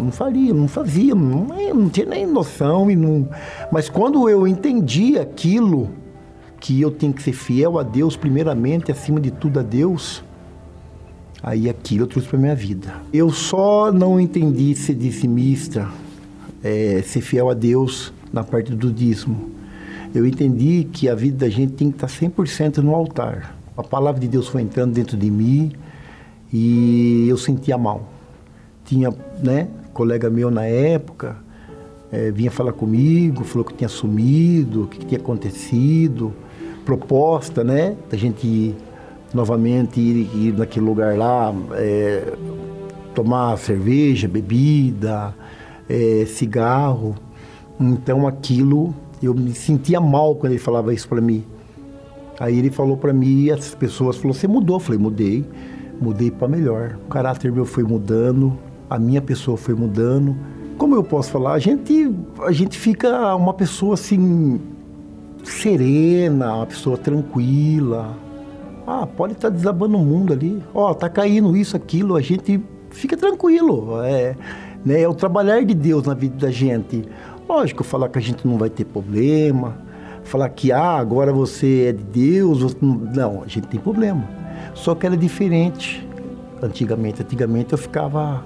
não faria, não fazia, não, não tinha nem noção. E não... Mas quando eu entendi aquilo, que eu tenho que ser fiel a Deus, primeiramente, acima de tudo a Deus, aí aquilo eu trouxe para minha vida. Eu só não entendi ser dizimista, é, ser fiel a Deus na parte do dízimo. Eu entendi que a vida da gente tem que estar 100% no altar a palavra de Deus foi entrando dentro de mim e eu sentia mal. Tinha, né, colega meu na época, é, vinha falar comigo, falou que tinha sumido, o que, que tinha acontecido, proposta, né, da gente ir, novamente ir, ir naquele lugar lá, é, tomar cerveja, bebida, é, cigarro. Então aquilo, eu me sentia mal quando ele falava isso para mim. Aí ele falou para mim, as pessoas falou: "Você mudou?" Eu falei: "Mudei. Mudei para melhor. O caráter meu foi mudando, a minha pessoa foi mudando. Como eu posso falar? A gente a gente fica uma pessoa assim serena, uma pessoa tranquila, Ah, pode estar tá desabando o mundo ali. Ó, oh, tá caindo isso, aquilo, a gente fica tranquilo. É, né, é o trabalhar de Deus na vida da gente. Lógico, falar que a gente não vai ter problema, falar que ah, agora você é de Deus, não, a gente tem problema. Só que era diferente antigamente. Antigamente eu ficava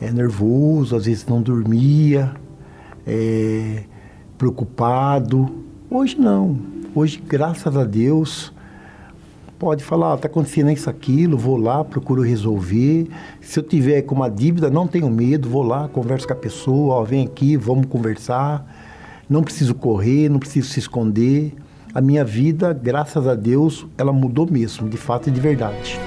é, nervoso, às vezes não dormia, é, preocupado. Hoje não. Hoje, graças a Deus, pode falar, está acontecendo isso, aquilo, vou lá, procuro resolver. Se eu tiver com uma dívida, não tenho medo, vou lá, converso com a pessoa, ó, vem aqui, vamos conversar. Não preciso correr, não preciso se esconder. A minha vida, graças a Deus, ela mudou mesmo, de fato e de verdade.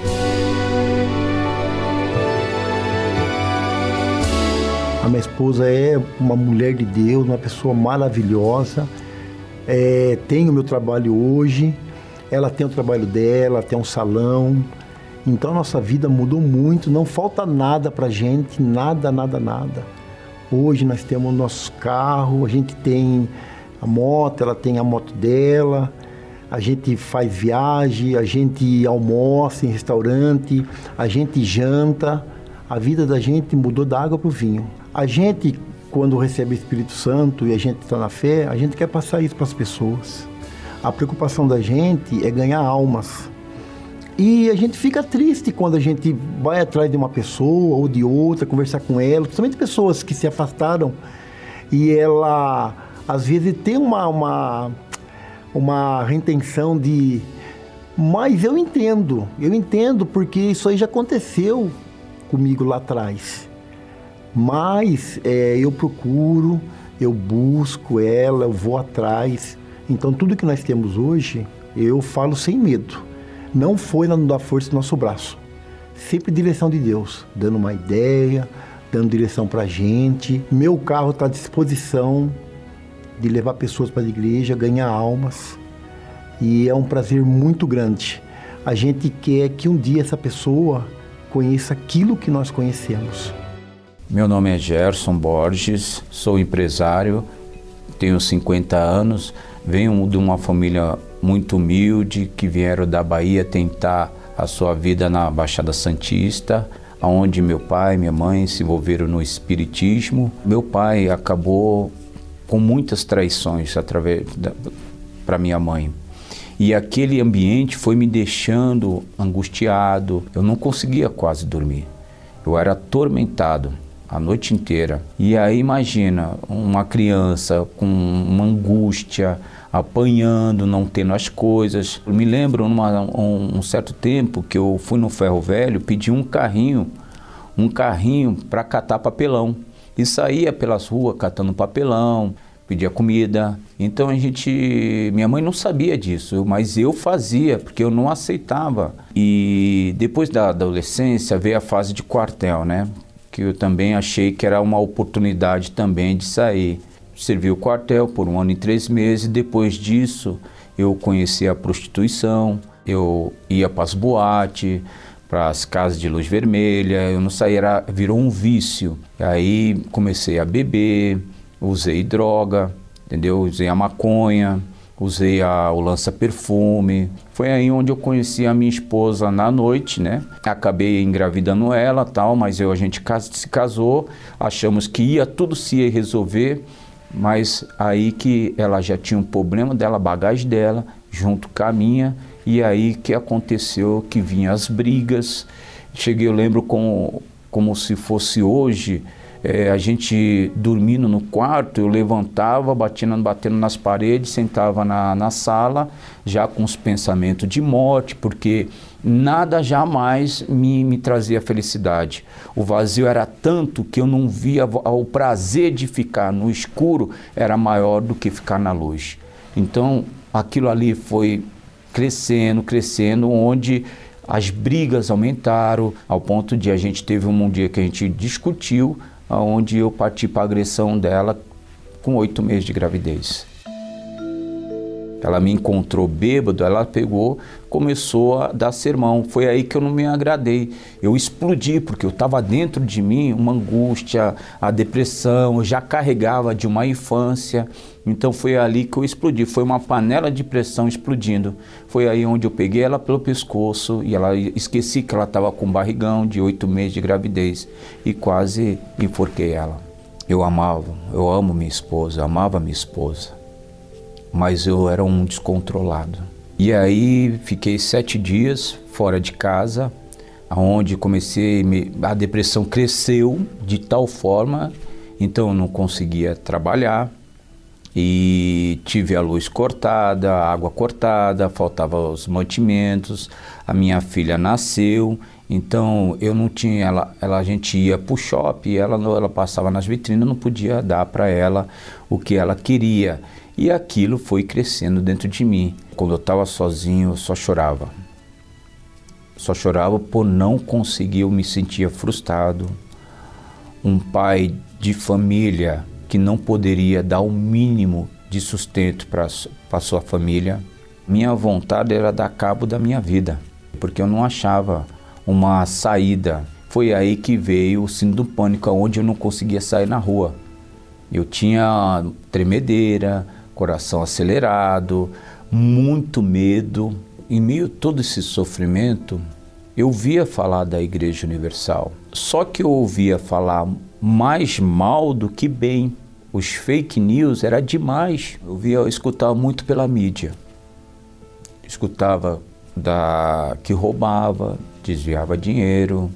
A minha esposa é uma mulher de Deus, uma pessoa maravilhosa. É, tenho meu trabalho hoje, ela tem o trabalho dela, tem um salão. Então nossa vida mudou muito, não falta nada pra gente, nada, nada, nada. Hoje nós temos nosso carro, a gente tem a moto, ela tem a moto dela, a gente faz viagem, a gente almoça em restaurante, a gente janta. A vida da gente mudou da água para o vinho. A gente, quando recebe o Espírito Santo e a gente está na fé, a gente quer passar isso para as pessoas. A preocupação da gente é ganhar almas. E a gente fica triste quando a gente vai atrás de uma pessoa ou de outra, conversar com ela, principalmente pessoas que se afastaram e ela às vezes tem uma, uma, uma retenção de. Mas eu entendo, eu entendo porque isso aí já aconteceu comigo lá atrás. Mas é, eu procuro, eu busco ela, eu vou atrás. Então tudo que nós temos hoje, eu falo sem medo. Não foi na da força do nosso braço. Sempre direção de Deus, dando uma ideia, dando direção para gente. Meu carro está à disposição de levar pessoas para a igreja, ganhar almas. E é um prazer muito grande. A gente quer que um dia essa pessoa conheça aquilo que nós conhecemos. Meu nome é Gerson Borges, sou empresário, tenho 50 anos, venho de uma família muito humilde que vieram da Bahia tentar a sua vida na Baixada Santista, onde meu pai e minha mãe se envolveram no espiritismo. Meu pai acabou com muitas traições através para minha mãe. E aquele ambiente foi me deixando angustiado. Eu não conseguia quase dormir. Eu era atormentado a noite inteira. E aí imagina uma criança com uma angústia, apanhando, não tendo as coisas. Eu me lembro numa, um, um certo tempo que eu fui no ferro velho, pedi um carrinho, um carrinho para catar papelão e saía pelas ruas catando papelão, pedia comida. Então a gente, minha mãe não sabia disso, mas eu fazia porque eu não aceitava. E depois da adolescência veio a fase de quartel, né? Que eu também achei que era uma oportunidade também de sair. Servi o quartel por um ano e três meses. Depois disso, eu conheci a prostituição. Eu ia para as boates, para as casas de luz vermelha, eu não saía, era, virou um vício. Aí comecei a beber, usei droga, entendeu? Usei a maconha, usei a, o lança-perfume. Foi aí onde eu conheci a minha esposa na noite, né? Acabei engravidando ela tal, mas eu, a gente se casou, achamos que ia tudo se resolver, mas aí que ela já tinha um problema dela, bagagem dela, junto com a minha, e aí que aconteceu que vinham as brigas. Cheguei, eu lembro como, como se fosse hoje, é, a gente dormindo no quarto, eu levantava, batendo, batendo nas paredes, sentava na, na sala, já com os pensamentos de morte, porque nada jamais me, me trazia felicidade. O vazio era tanto que eu não via o prazer de ficar no escuro era maior do que ficar na luz. Então, aquilo ali foi crescendo, crescendo, onde as brigas aumentaram, ao ponto de a gente teve um dia que a gente discutiu, onde eu parti para a agressão dela com oito meses de gravidez. Ela me encontrou bêbado, ela pegou, começou a dar sermão. Foi aí que eu não me agradei. Eu explodi, porque eu estava dentro de mim uma angústia, a depressão, eu já carregava de uma infância. Então foi ali que eu explodi. Foi uma panela de pressão explodindo. Foi aí onde eu peguei ela pelo pescoço e ela esqueci que ela estava com barrigão de oito meses de gravidez e quase enforquei ela. Eu amava, eu amo minha esposa, amava minha esposa mas eu era um descontrolado. E aí fiquei sete dias fora de casa, aonde comecei a depressão cresceu de tal forma, então eu não conseguia trabalhar e tive a luz cortada, a água cortada, faltava os mantimentos, a minha filha nasceu, então eu não tinha ela, ela a gente ia para o shopping, ela ela passava nas vitrinas, não podia dar para ela o que ela queria. E aquilo foi crescendo dentro de mim. Quando eu estava sozinho, eu só chorava. Só chorava por não conseguir, eu me sentia frustrado. Um pai de família que não poderia dar o mínimo de sustento para sua família. Minha vontade era dar cabo da minha vida, porque eu não achava uma saída. Foi aí que veio o síndrome do pânico, onde eu não conseguia sair na rua. Eu tinha tremedeira, coração acelerado, muito medo. Em meio a todo esse sofrimento, eu via falar da Igreja Universal. Só que eu ouvia falar mais mal do que bem. Os fake news era demais. Eu via escutar muito pela mídia. Escutava da que roubava, desviava dinheiro,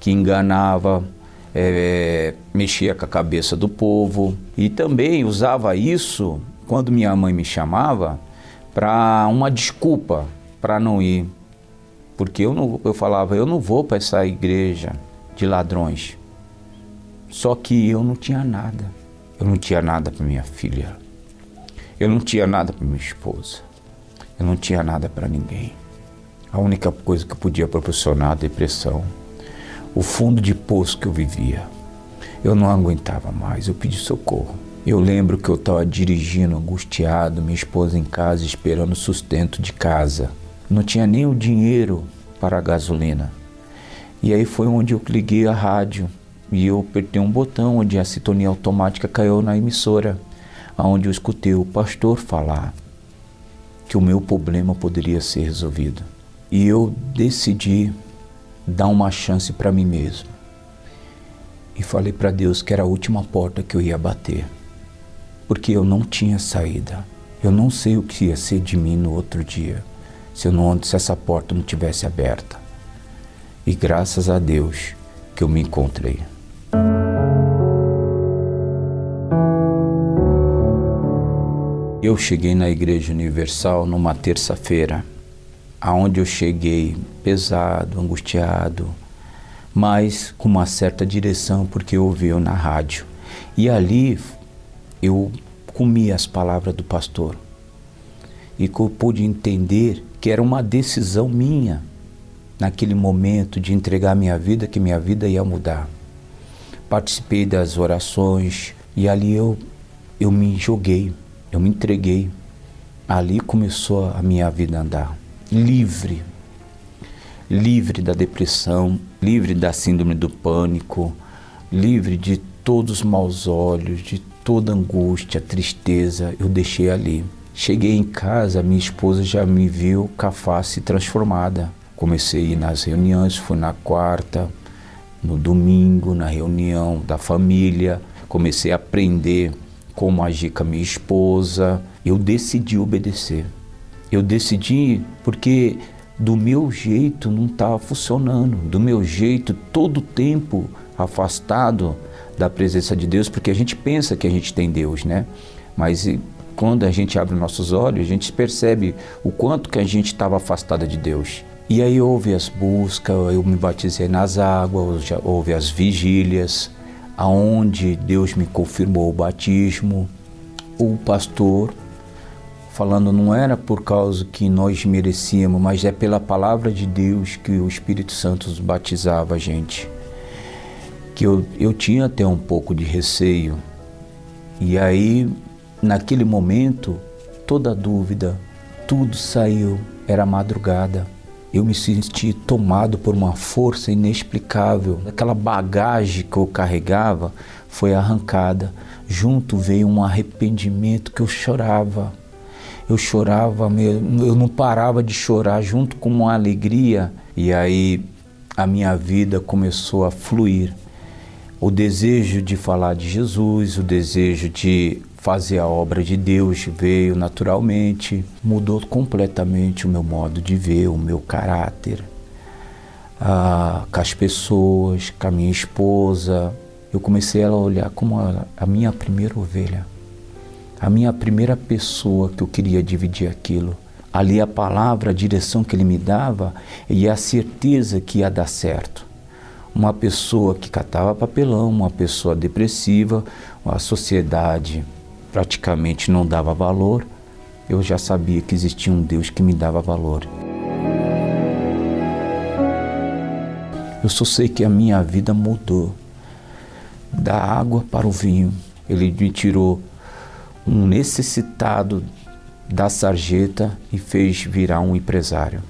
que enganava, é, mexia com a cabeça do povo e também usava isso quando minha mãe me chamava para uma desculpa para não ir, porque eu, não, eu falava, eu não vou para essa igreja de ladrões. Só que eu não tinha nada. Eu não tinha nada para minha filha. Eu não tinha nada para minha esposa. Eu não tinha nada para ninguém. A única coisa que podia proporcionar a depressão, o fundo de poço que eu vivia. Eu não aguentava mais, eu pedi socorro. Eu lembro que eu estava dirigindo, angustiado, minha esposa em casa esperando sustento de casa. Não tinha nem o dinheiro para a gasolina. E aí foi onde eu liguei a rádio e eu apertei um botão onde a sintonia automática caiu na emissora, aonde eu escutei o pastor falar que o meu problema poderia ser resolvido. E eu decidi dar uma chance para mim mesmo. E falei para Deus que era a última porta que eu ia bater porque eu não tinha saída. Eu não sei o que ia ser de mim no outro dia se eu não se essa porta não tivesse aberta. E graças a Deus que eu me encontrei. Eu cheguei na Igreja Universal numa terça-feira, aonde eu cheguei pesado, angustiado, mas com uma certa direção porque eu ouvi na rádio. E ali eu comi as palavras do pastor e que eu pude entender que era uma decisão minha naquele momento de entregar minha vida, que minha vida ia mudar. Participei das orações e ali eu, eu me joguei, eu me entreguei. Ali começou a minha vida a andar livre, livre da depressão, livre da síndrome do pânico, livre de todos os maus olhos, de toda angústia, tristeza, eu deixei ali. Cheguei em casa, minha esposa já me viu com a face transformada. Comecei a ir nas reuniões, fui na quarta, no domingo, na reunião da família. Comecei a aprender como agir com a minha esposa. Eu decidi obedecer. Eu decidi porque do meu jeito não estava funcionando. Do meu jeito, todo o tempo afastado, da presença de Deus, porque a gente pensa que a gente tem Deus, né? Mas quando a gente abre nossos olhos, a gente percebe o quanto que a gente estava afastada de Deus. E aí houve as buscas, eu me batizei nas águas, houve as vigílias, aonde Deus me confirmou o batismo. O pastor falando não era por causa que nós merecíamos, mas é pela palavra de Deus que o Espírito Santo batizava a gente que eu, eu tinha até um pouco de receio. E aí, naquele momento, toda dúvida. Tudo saiu, era madrugada. Eu me senti tomado por uma força inexplicável. Aquela bagagem que eu carregava foi arrancada. Junto veio um arrependimento que eu chorava. Eu chorava eu não parava de chorar junto com uma alegria. E aí a minha vida começou a fluir. O desejo de falar de Jesus, o desejo de fazer a obra de Deus veio naturalmente, mudou completamente o meu modo de ver, o meu caráter, ah, com as pessoas, com a minha esposa. Eu comecei a olhar como a, a minha primeira ovelha, a minha primeira pessoa que eu queria dividir aquilo. Ali a palavra, a direção que ele me dava e a certeza que ia dar certo. Uma pessoa que catava papelão, uma pessoa depressiva, a sociedade praticamente não dava valor, eu já sabia que existia um Deus que me dava valor. Eu só sei que a minha vida mudou. Da água para o vinho. Ele me tirou um necessitado da sarjeta e fez virar um empresário.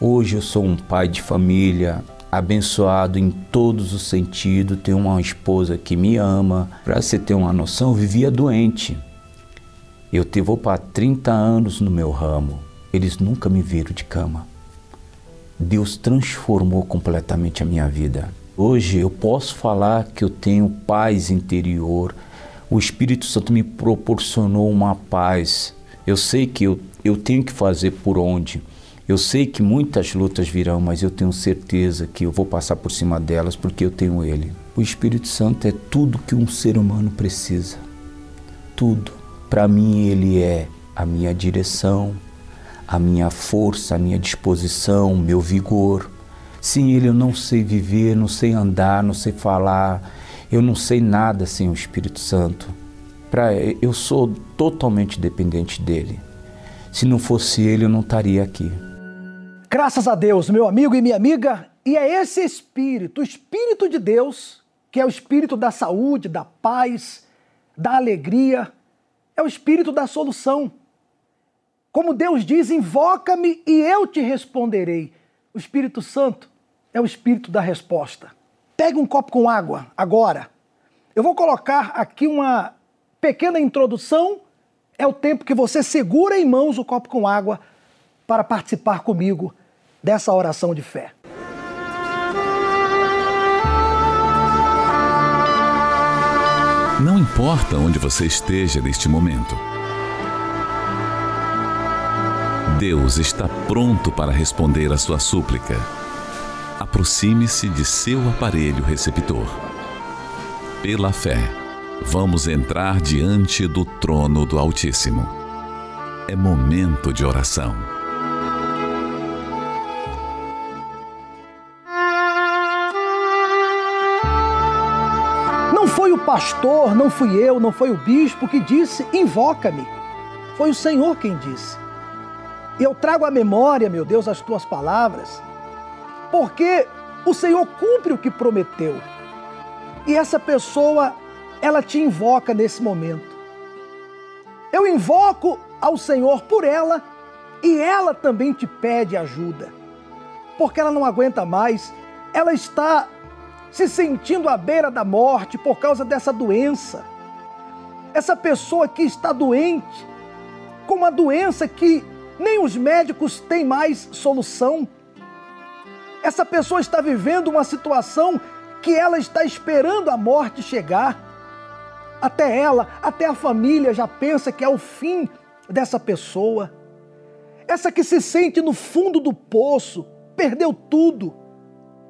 Hoje eu sou um pai de família, abençoado em todos os sentidos, tenho uma esposa que me ama. Para você ter uma noção, eu vivia doente. Eu vou para 30 anos no meu ramo. Eles nunca me viram de cama. Deus transformou completamente a minha vida. Hoje eu posso falar que eu tenho paz interior. O Espírito Santo me proporcionou uma paz. Eu sei que eu, eu tenho que fazer por onde. Eu sei que muitas lutas virão, mas eu tenho certeza que eu vou passar por cima delas porque eu tenho Ele. O Espírito Santo é tudo que um ser humano precisa. Tudo. Para mim, Ele é a minha direção, a minha força, a minha disposição, meu vigor. Sem Ele eu não sei viver, não sei andar, não sei falar, eu não sei nada sem o Espírito Santo. Pra, eu sou totalmente dependente dele. Se não fosse Ele, eu não estaria aqui. Graças a Deus, meu amigo e minha amiga, e é esse Espírito, o Espírito de Deus, que é o Espírito da saúde, da paz, da alegria, é o Espírito da solução. Como Deus diz, invoca-me e eu te responderei. O Espírito Santo é o Espírito da resposta. Pegue um copo com água agora. Eu vou colocar aqui uma pequena introdução. É o tempo que você segura em mãos o copo com água para participar comigo dessa oração de fé. Não importa onde você esteja neste momento. Deus está pronto para responder a sua súplica. Aproxime-se de seu aparelho receptor. Pela fé, vamos entrar diante do trono do Altíssimo. É momento de oração. Pastor, não fui eu, não foi o bispo que disse: invoca-me. Foi o Senhor quem disse. Eu trago à memória, meu Deus, as tuas palavras, porque o Senhor cumpre o que prometeu. E essa pessoa, ela te invoca nesse momento. Eu invoco ao Senhor por ela e ela também te pede ajuda, porque ela não aguenta mais, ela está se sentindo à beira da morte por causa dessa doença. Essa pessoa que está doente, com uma doença que nem os médicos têm mais solução. Essa pessoa está vivendo uma situação que ela está esperando a morte chegar. Até ela, até a família já pensa que é o fim dessa pessoa. Essa que se sente no fundo do poço, perdeu tudo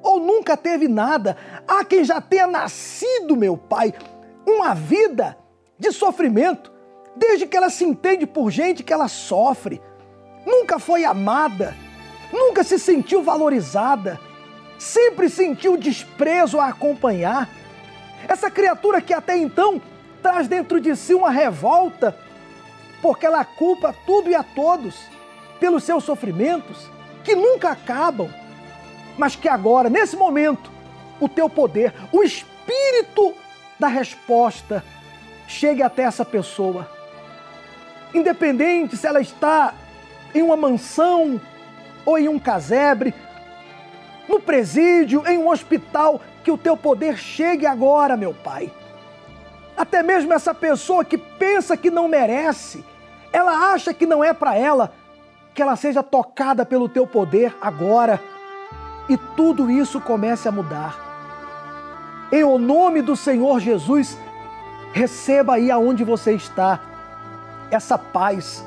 ou nunca teve nada. Há quem já tenha nascido, meu pai, uma vida de sofrimento, desde que ela se entende por gente que ela sofre. Nunca foi amada, nunca se sentiu valorizada, sempre sentiu desprezo a acompanhar. Essa criatura que até então traz dentro de si uma revolta, porque ela culpa tudo e a todos pelos seus sofrimentos, que nunca acabam mas que agora, nesse momento, o teu poder, o espírito da resposta chegue até essa pessoa. independente se ela está em uma mansão ou em um casebre, no presídio, em um hospital, que o teu poder chegue agora, meu Pai. Até mesmo essa pessoa que pensa que não merece, ela acha que não é para ela, que ela seja tocada pelo teu poder agora e tudo isso comece a mudar. Em o nome do Senhor Jesus, receba aí aonde você está essa paz.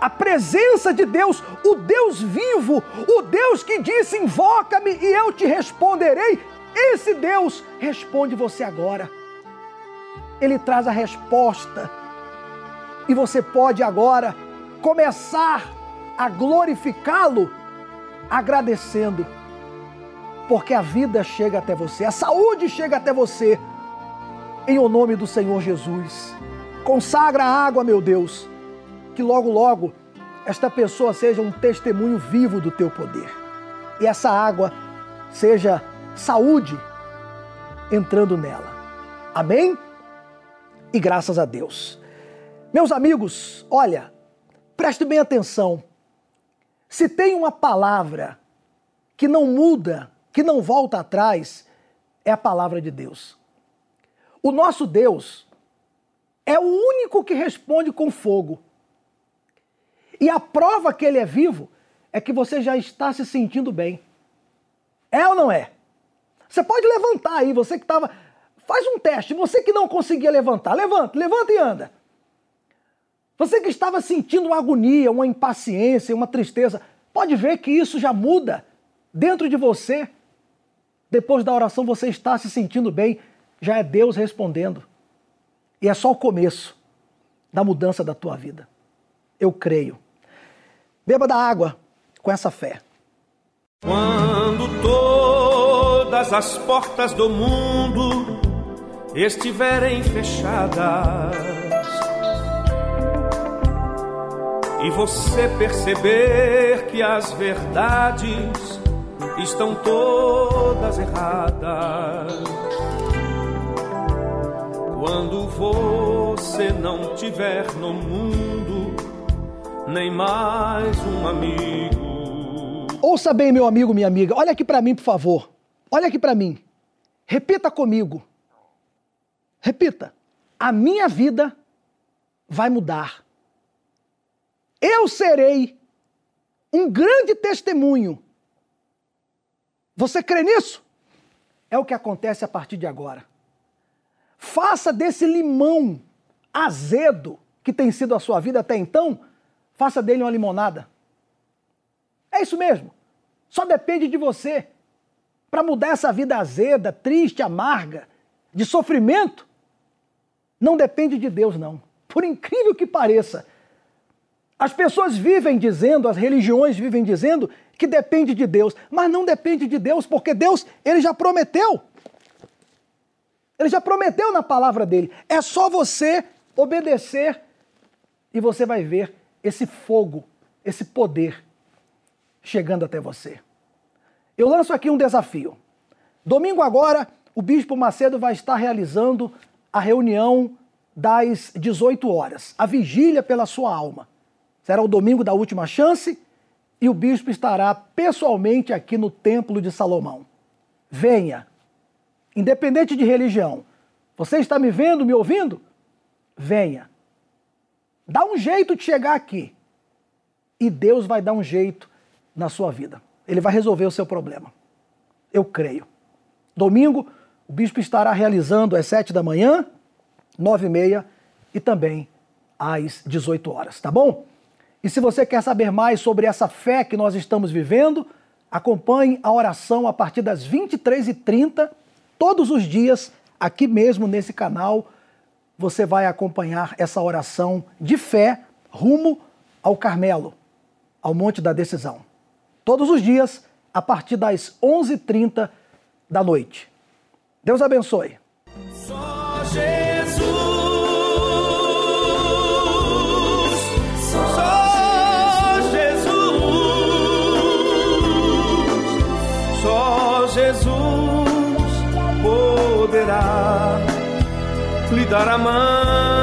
A presença de Deus, o Deus vivo, o Deus que disse: Invoca-me e eu te responderei. Esse Deus responde você agora. Ele traz a resposta. E você pode agora começar a glorificá-lo agradecendo. Porque a vida chega até você, a saúde chega até você. Em o nome do Senhor Jesus. Consagra a água, meu Deus, que logo, logo esta pessoa seja um testemunho vivo do teu poder. E essa água seja saúde entrando nela. Amém? E graças a Deus. Meus amigos, olha, preste bem atenção. Se tem uma palavra que não muda, que não volta atrás, é a palavra de Deus. O nosso Deus é o único que responde com fogo. E a prova que ele é vivo é que você já está se sentindo bem. É ou não é? Você pode levantar aí, você que estava. Faz um teste, você que não conseguia levantar, levanta, levanta e anda. Você que estava sentindo uma agonia, uma impaciência, uma tristeza, pode ver que isso já muda dentro de você. Depois da oração você está se sentindo bem, já é Deus respondendo. E é só o começo da mudança da tua vida. Eu creio. Beba da água com essa fé. Quando todas as portas do mundo estiverem fechadas e você perceber que as verdades estão todas erradas. Quando você não tiver no mundo nem mais um amigo. Ouça bem, meu amigo, minha amiga. Olha aqui para mim, por favor. Olha aqui para mim. Repita comigo. Repita. A minha vida vai mudar. Eu serei um grande testemunho. Você crê nisso? É o que acontece a partir de agora. Faça desse limão azedo que tem sido a sua vida até então, faça dele uma limonada. É isso mesmo. Só depende de você. Para mudar essa vida azeda, triste, amarga, de sofrimento, não depende de Deus, não. Por incrível que pareça, as pessoas vivem dizendo, as religiões vivem dizendo que depende de Deus, mas não depende de Deus, porque Deus, ele já prometeu. Ele já prometeu na palavra dele. É só você obedecer e você vai ver esse fogo, esse poder chegando até você. Eu lanço aqui um desafio. Domingo agora, o Bispo Macedo vai estar realizando a reunião das 18 horas, a vigília pela sua alma. Será o domingo da última chance e o bispo estará pessoalmente aqui no Templo de Salomão. Venha, independente de religião. Você está me vendo, me ouvindo? Venha. Dá um jeito de chegar aqui. E Deus vai dar um jeito na sua vida. Ele vai resolver o seu problema. Eu creio. Domingo, o bispo estará realizando às sete da manhã, nove e meia e também às 18 horas, tá bom? E se você quer saber mais sobre essa fé que nós estamos vivendo, acompanhe a oração a partir das 23h30, todos os dias, aqui mesmo nesse canal. Você vai acompanhar essa oração de fé rumo ao Carmelo, ao Monte da Decisão. Todos os dias, a partir das 11h30 da noite. Deus abençoe. Poderá lhe dar a mão